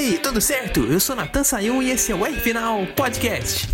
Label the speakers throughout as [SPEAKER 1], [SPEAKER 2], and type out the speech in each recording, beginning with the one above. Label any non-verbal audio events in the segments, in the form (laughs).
[SPEAKER 1] aí, tudo certo? Eu sou Natan Sayun e esse é o R Final Podcast.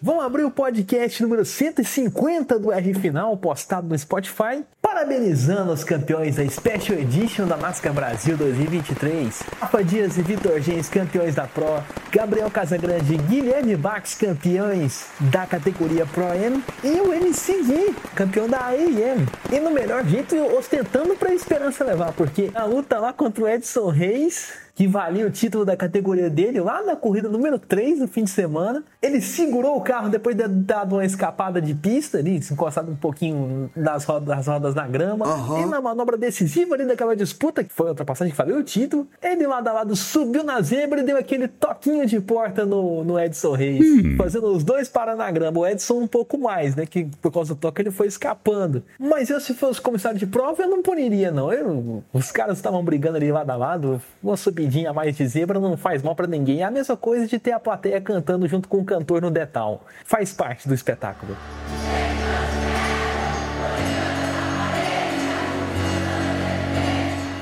[SPEAKER 1] Vamos abrir o podcast número 150 do R Final, postado no Spotify, parabenizando os campeões da Special Edition da NASCAR Brasil 2023. Rafa Dias e Vitor Gens, campeões da Pro. Gabriel Casagrande Guilherme Bax, campeões da categoria Pro M. E o MCG, campeão da AEM. E no melhor jeito, ostentando para a esperança levar, porque a luta lá contra o Edson Reis que valia o título da categoria dele lá na corrida número 3 no fim de semana. Ele segurou o carro depois de dado uma escapada de pista ali, se encostado um pouquinho nas rodas, nas rodas na grama. Uhum. E na manobra decisiva ali daquela disputa, que foi a ultrapassagem que valeu o título, ele lado a lado subiu na zebra e deu aquele toquinho de porta no, no Edson Reis, hum. fazendo os dois parar na grama. O Edson um pouco mais, né? Que por causa do toque ele foi escapando. Mas eu, se fosse comissário de prova, eu não puniria, não. Eu, os caras estavam brigando ali lado a lado, vou subir corridinha a mais de zebra não faz mal para ninguém. É a mesma coisa de ter a plateia cantando junto com o cantor no detal. Faz parte do espetáculo.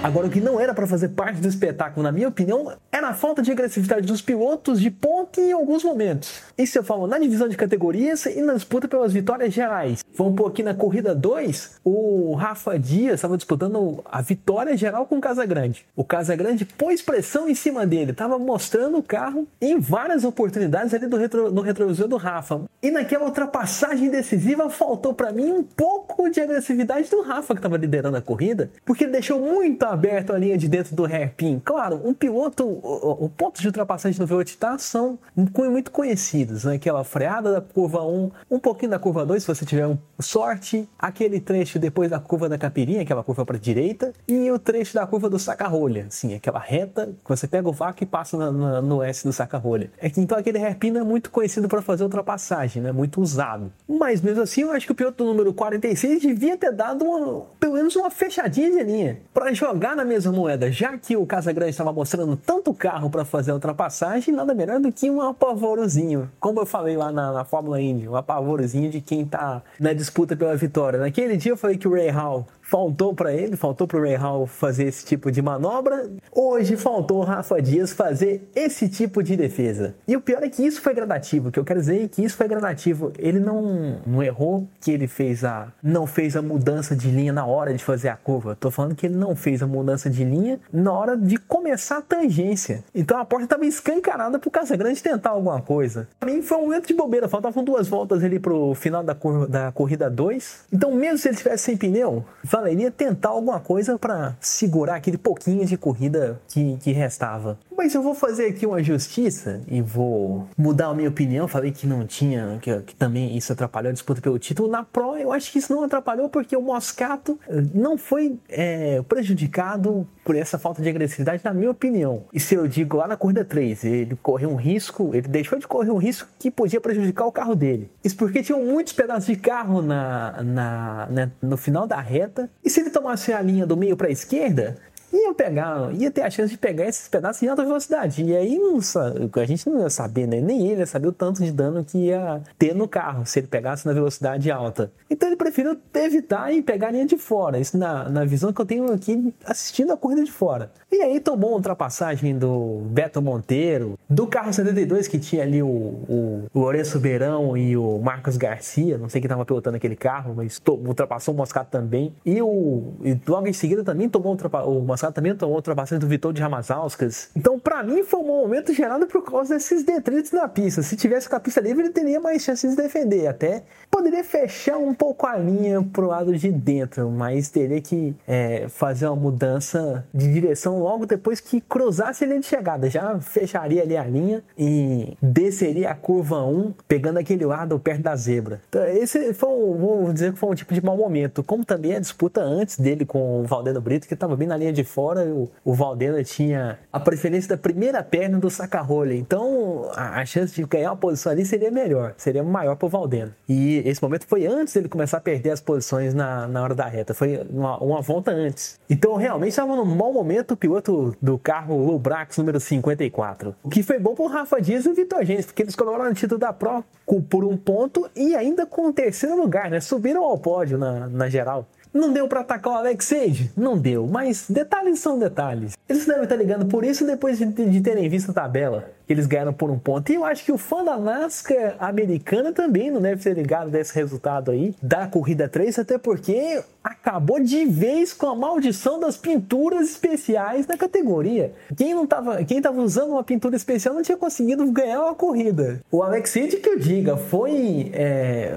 [SPEAKER 1] Agora, o que não era para fazer parte do espetáculo, na minha opinião, era a falta de agressividade dos pilotos de ponte em alguns momentos. Isso eu falo na divisão de categorias e na disputa pelas vitórias gerais. Vamos pôr aqui na corrida 2, o Rafa Dias estava disputando a vitória geral com o Casagrande. O Casagrande pôs pressão em cima dele, estava mostrando o carro em várias oportunidades ali do retro, no retrovisor do Rafa. E naquela ultrapassagem decisiva faltou para mim um pouco de agressividade do Rafa que estava liderando a corrida, porque ele deixou muito a aberto a linha de dentro do hairpin. Claro, um piloto, o, o ponto de ultrapassagem no V8 tá são muito conhecidos, né? Aquela freada da curva 1, um pouquinho da curva 2, se você tiver um, sorte, aquele trecho depois da curva da capirinha, aquela curva para direita, e o trecho da curva do saca-rolha, assim, aquela reta que você pega o vácuo e passa na, na, no S do saca-rolha. É que então aquele hairpin é muito conhecido para fazer ultrapassagem, né? Muito usado. Mas mesmo assim, eu acho que o piloto número 46 devia ter dado uma, pelo menos uma fechadinha de linha para jogar jogar na mesma moeda, já que o Casagrande estava mostrando tanto carro para fazer a ultrapassagem, nada melhor do que um apavorozinho. Como eu falei lá na, na Fórmula Indy, um apavorozinho de quem está na disputa pela vitória. Naquele dia eu falei que o Ray Hall faltou para ele, faltou para o Ray Hall fazer esse tipo de manobra. Hoje faltou o Rafa Dias fazer esse tipo de defesa. E o pior é que isso foi gradativo. O que eu quero dizer é que isso foi gradativo. Ele não, não errou que ele fez a não fez a mudança de linha na hora de fazer a curva. Tô falando que ele não fez a mudança de linha na hora de começar a tangência. Então a porta estava escancarada pro Casagrande tentar alguma coisa. Para mim foi um momento de bobeira. Faltavam duas voltas ali pro final da, da corrida 2. Então mesmo se ele tivesse sem pneu, valeria tentar alguma coisa para segurar aquele pouquinho de corrida que, que restava. Mas eu vou fazer aqui uma justiça e vou mudar a minha opinião. Falei que não tinha, que, que, também isso atrapalhou a disputa pelo título. Na Pro, eu acho que isso não atrapalhou porque o Moscato eh, não foi é, prejudicado por essa falta de agressividade, na minha opinião. E se eu digo lá na corrida 3, ele correu um risco, ele deixou de correr um risco que podia prejudicar o carro dele. Isso porque tinham muitos pedaços de carro na, na, né, no final da reta. E se ele tomasse a linha do meio para a esquerda, ia pegar, ia ter a chance de pegar esses pedaços em alta velocidade. E aí não, a gente não ia saber, né? Nem ele ia saber o tanto de dano que ia ter no carro se ele pegasse na velocidade alta. Então ele preferiu evitar e pegar a linha de fora. Isso na, na visão que eu tenho aqui assistindo a corrida de fora. E aí tomou uma ultrapassagem do Beto Monteiro, do carro 72 que tinha ali o, o, Lourenço Beirão e o Marcos Garcia, não sei quem estava pilotando aquele carro, mas ultrapassou o Moscato também. E, o, e logo em seguida também tomou o Moscato também tomou ultrapassagem do Vitor de Ramazauskas. Então, para mim, foi um momento gerado por causa desses detritos na pista. Se tivesse com a pista livre, ele teria mais chances de defender. Até poderia fechar um pouco a linha pro lado de dentro, mas teria que é, fazer uma mudança de direção logo depois que cruzasse a linha de chegada. Já fecharia ali a linha e desceria a curva 1, pegando aquele lado perto da zebra. Então, esse foi, vou dizer que foi um tipo de mau momento. Como também a disputa antes dele com o Valdeno Brito, que estava bem na linha de fora, o, o Valdeno tinha a preferência da primeira perna do saca-rolha. Então, a, a, chance de ganhar uma posição ali seria melhor, seria maior pro Valdeno. E esse momento foi antes dele começar a perder as posições na, na hora da reta, foi uma, uma volta antes. Então realmente estava num mau momento o piloto do carro Lubrax número 54. O que foi bom pro Rafa Dias e o Vitor Gênesis, porque eles colocaram no título da Pro por um ponto e ainda com o terceiro lugar, né? Subiram ao pódio na, na geral. Não deu para atacar o Alex Sage? Não deu, mas detalhes são detalhes. Eles devem estar ligando por isso depois de, de terem visto a tabela que eles ganharam por um ponto. E eu acho que o fã da NASCAR americana também não deve ser ligado desse resultado aí da corrida 3, até porque acabou de vez com a maldição das pinturas especiais na categoria. Quem não tava, quem tava usando uma pintura especial não tinha conseguido ganhar uma corrida. O Alex Cid, que eu diga, foi é,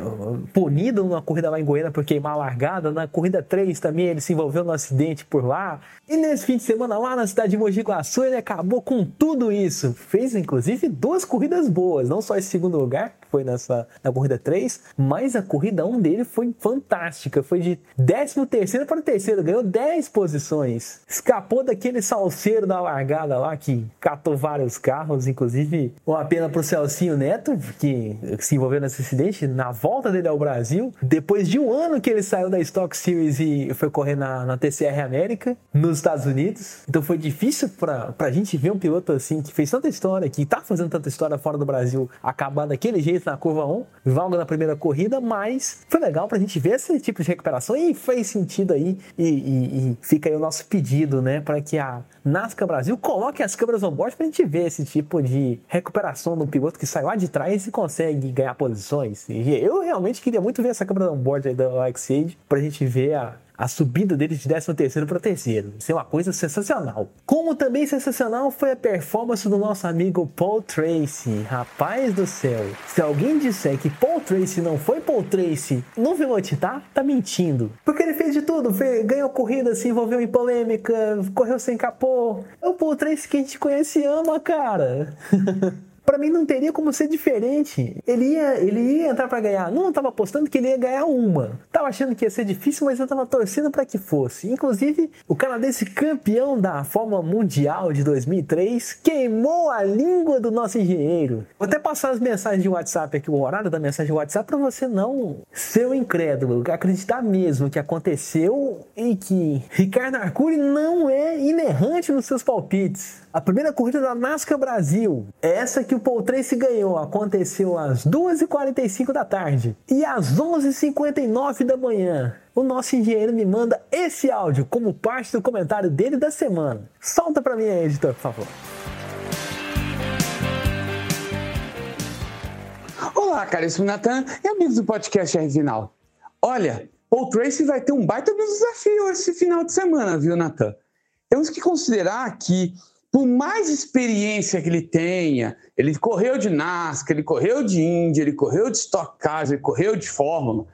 [SPEAKER 1] punido numa corrida lá em Goiânia por queimar a largada. Na corrida 3 também ele se envolveu num acidente por lá. E nesse fim de semana lá na cidade de Mogi Guaçu ele acabou com tudo isso. Fez inclusive duas corridas boas, não só esse segundo lugar, foi nessa, na corrida 3, mas a corrida 1 dele foi fantástica. Foi de 13 terceiro para o terceiro, ganhou 10 posições. Escapou daquele salseiro da largada lá que catou vários carros, inclusive uma pena para o Celcinho Neto, que se envolveu nesse acidente na volta dele ao Brasil. Depois de um ano que ele saiu da Stock Series e foi correr na, na TCR América, nos Estados Unidos. Então foi difícil para a gente ver um piloto assim que fez tanta história que tá fazendo tanta história fora do Brasil, acabar daquele jeito na curva 1, valga na primeira corrida, mas foi legal pra gente ver esse tipo de recuperação e fez sentido aí. E, e, e fica aí o nosso pedido, né, para que a NASCAR Brasil coloque as câmeras on board pra gente ver esse tipo de recuperação do piloto que sai lá de trás e consegue ganhar posições. E eu realmente queria muito ver essa câmera on board aí da Age pra gente ver a a subida dele de 13 terceiro para terceiro. Isso é uma coisa sensacional. Como também sensacional foi a performance do nosso amigo Paul Tracy. Rapaz do céu. Se alguém disser que Paul Tracy não foi Paul Tracy no Velocitar, tá mentindo. Porque ele fez de tudo. Ganhou corrida, se envolveu em polêmica, correu sem capô. É o Paul Tracy que a gente conhece e ama, cara. (laughs) para mim não teria como ser diferente. Ele ia, ele ia entrar para ganhar. Não estava apostando que ele ia ganhar uma. Tava achando que ia ser difícil, mas eu tava torcendo para que fosse. Inclusive, o canadense campeão da Fórmula Mundial de 2003 queimou a língua do nosso engenheiro. Vou até passar as mensagens de WhatsApp aqui, o horário da mensagem de WhatsApp, para você não ser um incrédulo, acreditar mesmo que aconteceu e que Ricardo Arcuri não é inerrante nos seus palpites. A primeira corrida da NASCAR Brasil, essa que o Paul Tracy ganhou, aconteceu às 2h45 da tarde. E às 11h59 da manhã, o nosso engenheiro me manda esse áudio como parte do comentário dele da semana. Solta para mim aí, editor, por favor.
[SPEAKER 2] Olá, caríssimo Natan e amigos do podcast R Final. Olha, Paul Tracy vai ter um baita desafio esse final de semana, viu, Natan? Temos que considerar que por mais experiência que ele tenha, ele correu de NASCAR, ele correu de Indy, ele correu de Stock Cars, ele correu de Fórmula.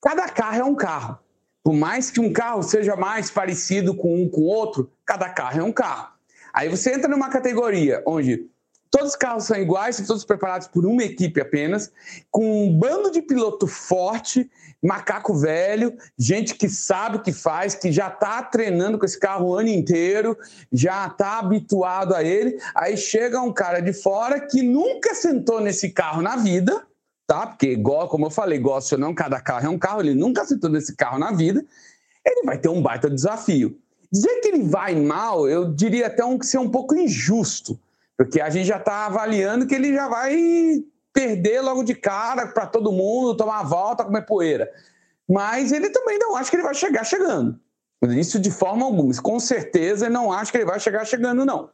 [SPEAKER 2] Cada carro é um carro. Por mais que um carro seja mais parecido com um com outro, cada carro é um carro. Aí você entra numa categoria onde todos os carros são iguais, são todos preparados por uma equipe apenas, com um bando de piloto forte macaco velho, gente que sabe o que faz, que já está treinando com esse carro o ano inteiro, já está habituado a ele. Aí chega um cara de fora que nunca sentou nesse carro na vida, tá? Porque, igual, como eu falei, gosto ou não, cada carro é um carro, ele nunca sentou nesse carro na vida, ele vai ter um baita desafio. Dizer que ele vai mal, eu diria até um, ser um pouco injusto, porque a gente já está avaliando que ele já vai perder logo de cara para todo mundo, tomar a volta, comer poeira. Mas ele também não acha que ele vai chegar chegando. Isso de forma alguma. Com certeza não acha que ele vai chegar chegando, não.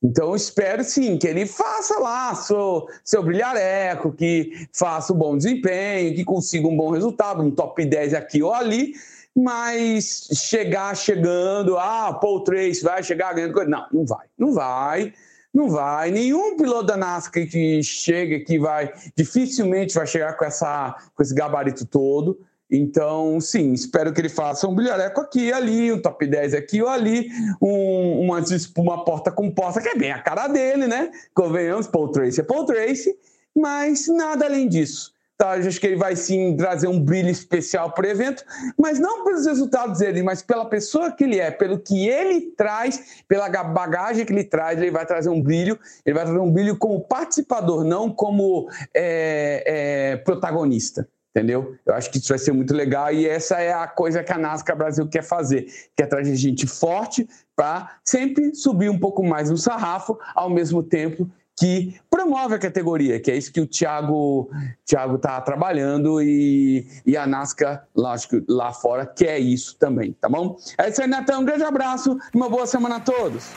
[SPEAKER 2] Então, espero sim que ele faça lá seu, seu brilhareco, que faça um bom desempenho, que consiga um bom resultado, um top 10 aqui ou ali, mas chegar chegando, ah, Paul Trace vai chegar ganhando coisa. Não, não vai. Não vai. Não vai. Nenhum piloto da NASCAR que chega aqui vai, dificilmente vai chegar com, essa, com esse gabarito todo. Então, sim, espero que ele faça um bilhareco aqui e ali, um top 10 aqui ou ali, um, uma, uma porta com porta, que é bem a cara dele, né? Convenhamos, Paul Tracy é Paul Tracy, mas nada além disso. Tá? Eu acho que ele vai sim trazer um brilho especial para o evento, mas não pelos resultados dele, mas pela pessoa que ele é, pelo que ele traz, pela bagagem que ele traz, ele vai trazer um brilho, ele vai trazer um brilho como participador, não como é, é, protagonista entendeu? Eu acho que isso vai ser muito legal e essa é a coisa que a NASCAR Brasil quer fazer, quer trazer gente forte para sempre subir um pouco mais no sarrafo, ao mesmo tempo que promove a categoria, que é isso que o Thiago Thiago está trabalhando e, e a NASCAR, lógico, lá fora quer isso também, tá bom? É isso aí, Netão. Um grande abraço e uma boa semana a todos.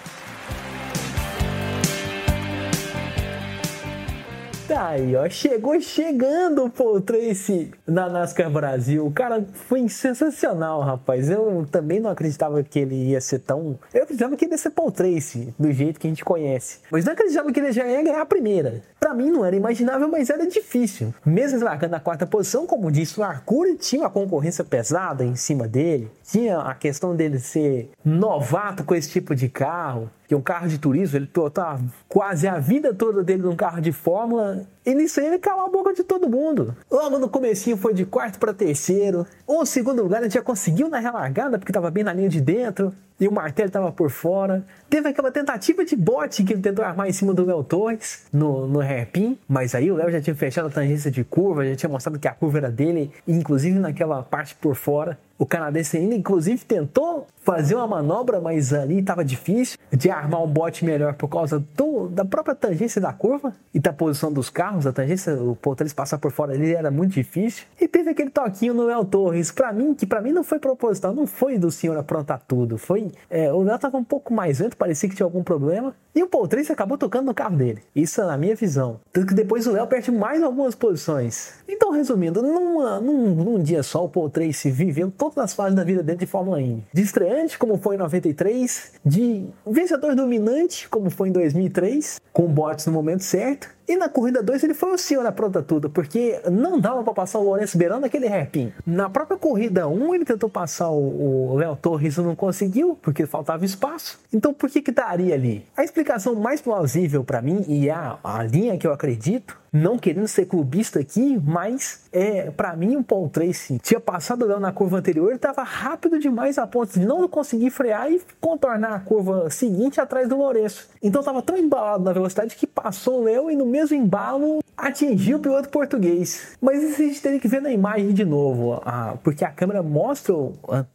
[SPEAKER 1] Tá aí, ó. Chegou chegando o Paul Tracy na NASCAR Brasil. O cara foi sensacional, rapaz. Eu também não acreditava que ele ia ser tão. Eu acreditava que ele ia ser Paul Tracy, do jeito que a gente conhece. Mas não acreditava que ele já ia ganhar a primeira. Para mim não era imaginável, mas era difícil. Mesmo largando na quarta posição, como disse o Arcuri, tinha uma concorrência pesada em cima dele. Tinha a questão dele ser novato com esse tipo de carro que um carro de turismo, ele tá quase a vida toda dele num carro de fórmula, e nisso aí ele calou a boca de todo mundo. Logo no comecinho foi de quarto para terceiro, ou segundo lugar ele já conseguiu na relargada, porque estava bem na linha de dentro, e o martelo estava por fora. Teve aquela tentativa de bote que ele tentou armar em cima do Léo Torres no, no hairpin, mas aí o Léo já tinha fechado a tangência de curva, já tinha mostrado que a curva era dele, inclusive naquela parte por fora. O canadense ainda, inclusive, tentou fazer uma manobra, mas ali estava difícil de armar um bote melhor por causa do, da própria tangência da curva e da posição dos carros. A tangência, o Poltores passar por fora ali era muito difícil. E teve aquele toquinho no El Torres, para mim, que para mim não foi proposital, não foi do senhor aprontar tudo. Foi é, o Léo estava um pouco mais lento, parecia que tinha algum problema. E o Poltrense acabou tocando no carro dele. Isso é na minha visão. Tanto que depois o Léo perde mais algumas posições. Então, resumindo, numa, num, num dia só, o Poltrense viveu todas as fases da vida dele de Fórmula Indy. De estreante, como foi em 93, de vencedor dominante, como foi em 2003, com bots no momento certo, e na corrida 2 ele foi o senhor na pronta tudo, porque não dava para passar o Lourenço beirando aquele hairpin. Na própria corrida 1 um, ele tentou passar o Léo Torres e não conseguiu, porque faltava espaço. Então por que que daria ali? A explicação mais plausível para mim, e a, a linha que eu acredito, não querendo ser clubista aqui, mas é para mim o Paul Tracy tinha passado o Léo na curva anterior, estava rápido demais a ponto de não conseguir frear e contornar a curva seguinte atrás do Lourenço. Então estava tão embalado na velocidade que passou o Léo e no mesmo embalo atingiu o piloto português. Mas isso a gente teria que ver na imagem de novo, porque a câmera mostra,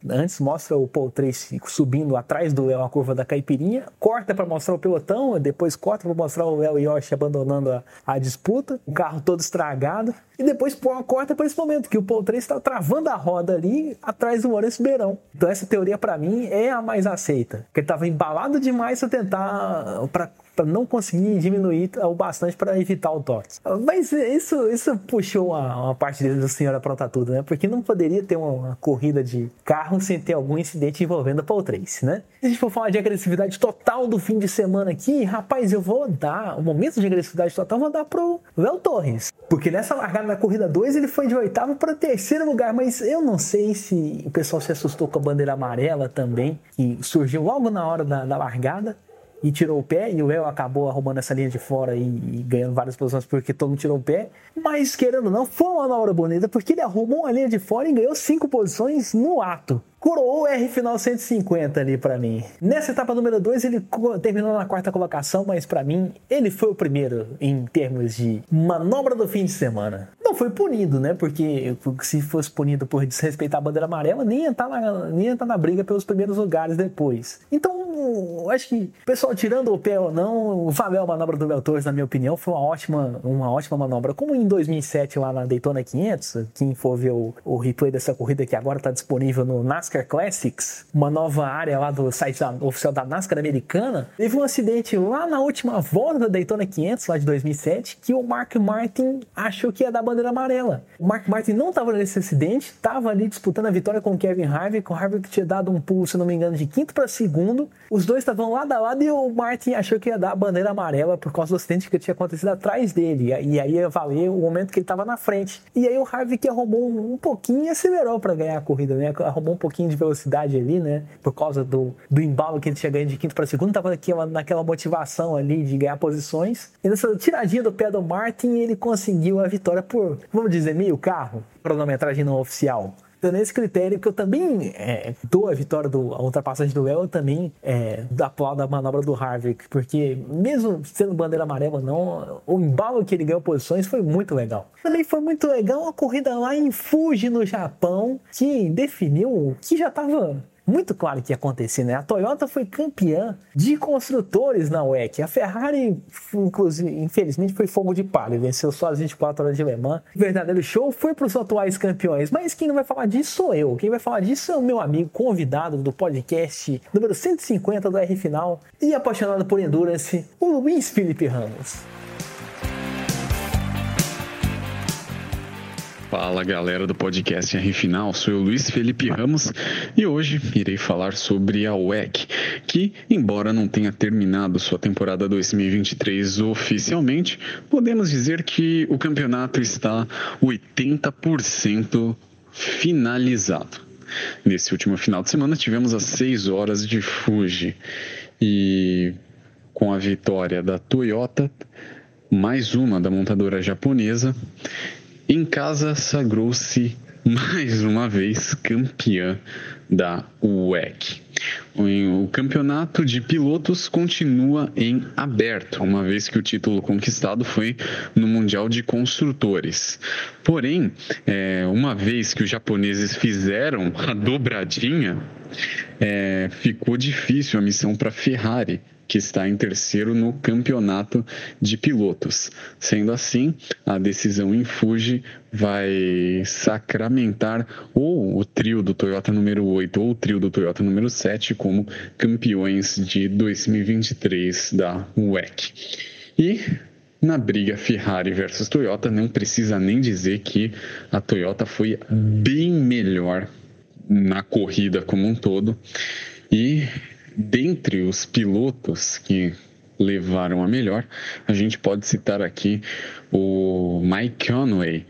[SPEAKER 1] antes mostra o Paul Tracy subindo atrás do Léo a curva da caipirinha, corta para mostrar o pelotão, depois corta para mostrar o Léo Yoshi abandonando a, a disputa o carro todo estragado. E depois corta para esse momento, que o Paul Tracy está travando a roda ali atrás do Maurício Beirão. Então essa teoria para mim é a mais aceita. Que ele estava embalado demais para tentar para para não conseguir diminuir o bastante para evitar o toque. Mas isso, isso puxou uma, uma parte dele do senhor aprontar tudo, né? Porque não poderia ter uma, uma, corrida de carro sem ter algum incidente envolvendo a Paul Trace, né? Se a gente for falar de agressividade total do fim de semana aqui, rapaz, eu vou dar o momento de agressividade total, vou dar pro Léo Torres. Porque nessa largada na corrida 2 ele foi de oitavo para terceiro lugar, mas eu não sei se o pessoal se assustou com a bandeira amarela também, que surgiu logo na hora da, da largada e tirou o pé, e o Léo acabou arrumando essa linha de fora e, e, ganhando várias posições porque todo mundo tirou o pé. Mas, querendo ou não, foi uma manobra bonita porque ele arrumou uma linha de fora e ganhou cinco posições no ato coroou o R final 150 ali para mim. Nessa etapa número 2 ele terminou na quarta colocação, mas para mim ele foi o primeiro em termos de manobra do fim de semana. Não foi punido, né? Porque se fosse punido por desrespeitar a bandeira amarela, nem ia estar tá na, nem estar tá na briga pelos primeiros lugares depois. Então, acho que pessoal tirando o pé ou não, valeu a manobra do Bel Torres, na minha opinião, foi uma ótima, uma ótima manobra. Como em 2007 lá na Daytona 500, quem for ver o, o replay dessa corrida que agora está disponível no NASCAR NASCAR Classics, uma nova área lá do site da, oficial da NASCAR americana, teve um acidente lá na última volta da Daytona 500, lá de 2007, que o Mark Martin achou que ia dar bandeira amarela. O Mark Martin não estava nesse acidente, estava ali disputando a vitória com o Kevin Harvick, o Harvick tinha dado um pulo, se não me engano, de quinto para segundo, Os dois estavam lado a lado e o Martin achou que ia dar bandeira amarela por causa do acidente que tinha acontecido atrás dele. E aí ia valer o momento que ele estava na frente. E aí o Harvick arrumou um pouquinho e acelerou para ganhar a corrida, né? Arrumou um pouquinho de velocidade ali, né? Por causa do, do embalo que ele tinha ganho de quinto para segundo, tava naquela, naquela motivação ali de ganhar posições. E nessa tiradinha do pé do Martin, ele conseguiu a vitória por, vamos dizer, meio carro, cronometragem não oficial dando esse critério que eu também é, dou a vitória do a ultrapassagem do Léo, eu também é, aplaudo a manobra do Harvick, porque mesmo sendo bandeira amarela não, o embalo que ele ganhou posições foi muito legal. Também foi muito legal a corrida lá em Fuji, no Japão, que definiu que já estava muito claro que ia acontecer, né? A Toyota foi campeã de construtores na WEC. A Ferrari, inclusive, infelizmente, foi fogo de palha, venceu só as 24 horas de Le Mans. O verdadeiro show foi para os atuais campeões, mas quem não vai falar disso sou eu. Quem vai falar disso é o meu amigo convidado do podcast número 150 do R Final e apaixonado por Endurance, o Luiz Felipe Ramos.
[SPEAKER 3] Fala galera do podcast R Final, sou o Luiz Felipe Ramos e hoje irei falar sobre a WEC, que, embora não tenha terminado sua temporada 2023 oficialmente, podemos dizer que o campeonato está 80% finalizado. Nesse último final de semana tivemos as 6 horas de Fuji e com a vitória da Toyota, mais uma da montadora japonesa em casa, sagrou-se mais uma vez campeã da WEC. O campeonato de pilotos continua em aberto, uma vez que o título conquistado foi no Mundial de Construtores. Porém, é, uma vez que os japoneses fizeram a dobradinha, é, ficou difícil a missão para Ferrari que está em terceiro no campeonato de pilotos. Sendo assim, a decisão em Fuji vai sacramentar ou o trio do Toyota número 8 ou o trio do Toyota número 7 como campeões de 2023 da WEC. E na briga Ferrari versus Toyota, não precisa nem dizer que a Toyota foi bem melhor na corrida como um todo. E dentre os pilotos que levaram a melhor, a gente pode citar aqui o Mike Conway,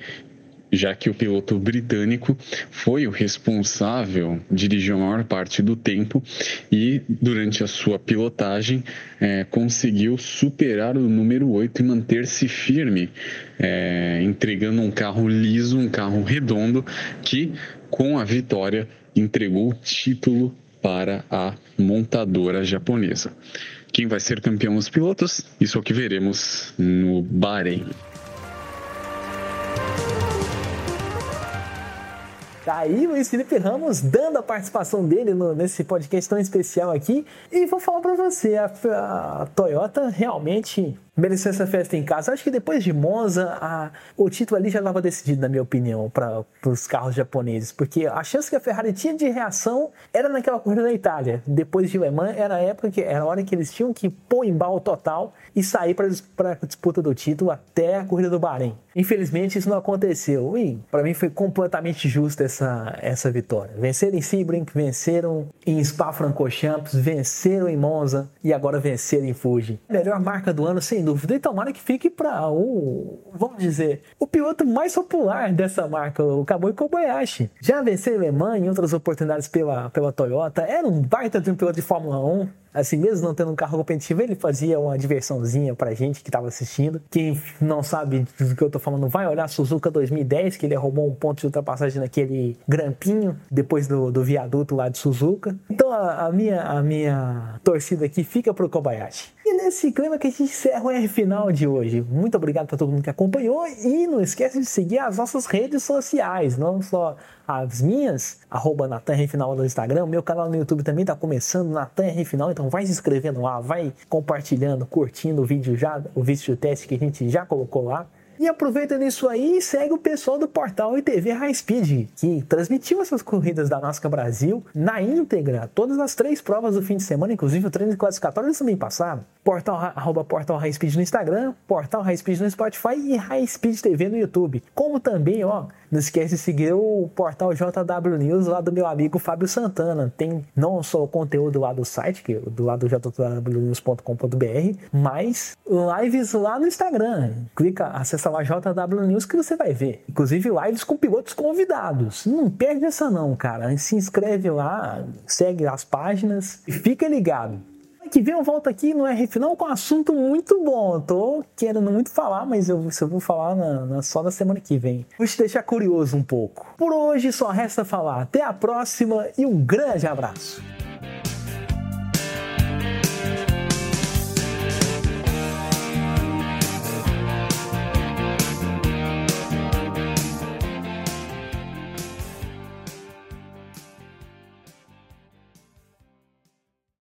[SPEAKER 3] já que o piloto britânico foi o responsável, dirigiu a maior parte do tempo e, durante a sua pilotagem, é, conseguiu superar o número 8 e manter-se firme, é, entregando um carro liso, um carro redondo, que, com a vitória, entregou o título para a montadora japonesa. Quem vai ser campeão dos pilotos? Isso é o que veremos no Bahrein.
[SPEAKER 1] Tá aí Luiz Felipe Ramos dando a participação dele no, nesse podcast tão especial aqui. E vou falar para você, a, a Toyota realmente mereceu essa festa em casa. Acho que depois de Monza, a, o título ali já estava decidido, na minha opinião, para os carros japoneses, porque a chance que a Ferrari tinha de reação era naquela corrida da Itália. Depois de Le Mans, era a época que era a hora que eles tinham que pôr em bal total e sair para a disputa do título até a corrida do Bahrein. Infelizmente, isso não aconteceu. E para mim foi completamente justa essa, essa vitória. Venceram em Sebring, venceram em Spa-Francorchamps, venceram em Monza e agora venceram em Fuji. Melhor marca do ano, sem dúvida. E tomara que fique para o, vamos dizer, o piloto mais popular dessa marca, o Kamui Kobayashi. Já venceu Le Mans em outras oportunidades pela, pela Toyota. Era um baita de um piloto de Fórmula 1 assim, mesmo não tendo um carro competitivo, ele fazia uma diversãozinha pra gente que tava assistindo. Quem não sabe do que eu tô falando, vai olhar Suzuka 2010, que ele arrumou um ponto de ultrapassagem naquele grampinho, depois do, do viaduto lá de Suzuka. Então a, a minha, a minha torcida aqui fica pro Kobayashi. E nesse clima que a gente encerra o R final de hoje. Muito obrigado para todo mundo que acompanhou e não esquece de seguir as nossas redes sociais, não só as minhas, arroba Natan Final no Instagram, meu canal no YouTube também está começando, Natan Final, então vai se inscrevendo lá, vai compartilhando, curtindo o vídeo já, o vídeo teste que a gente já colocou lá. E aproveita nisso aí segue o pessoal do portal ITV High Speed, que transmitiu essas corridas da NASCAR Brasil na íntegra, todas as três provas do fim de semana, inclusive o treino classificatório eles também passaram. Portal, arroba Portal High Speed no Instagram, Portal High Speed no Spotify e High Speed TV no YouTube. Como também, ó, não esquece de seguir o portal JW News lá do meu amigo Fábio Santana. Tem não só o conteúdo lá do site, que é do lado do jwnews.com.br, mas lives lá no Instagram. Clica, acessa lá JW News que você vai ver. Inclusive lives com pilotos convidados. Não perde essa não, cara. Se inscreve lá, segue as páginas e fica ligado que vem eu volto aqui no RF não com um assunto muito bom. Tô querendo muito falar, mas eu, eu vou falar na, na, só na semana que vem. Vou te deixar curioso um pouco. Por hoje só resta falar. Até a próxima e um grande abraço.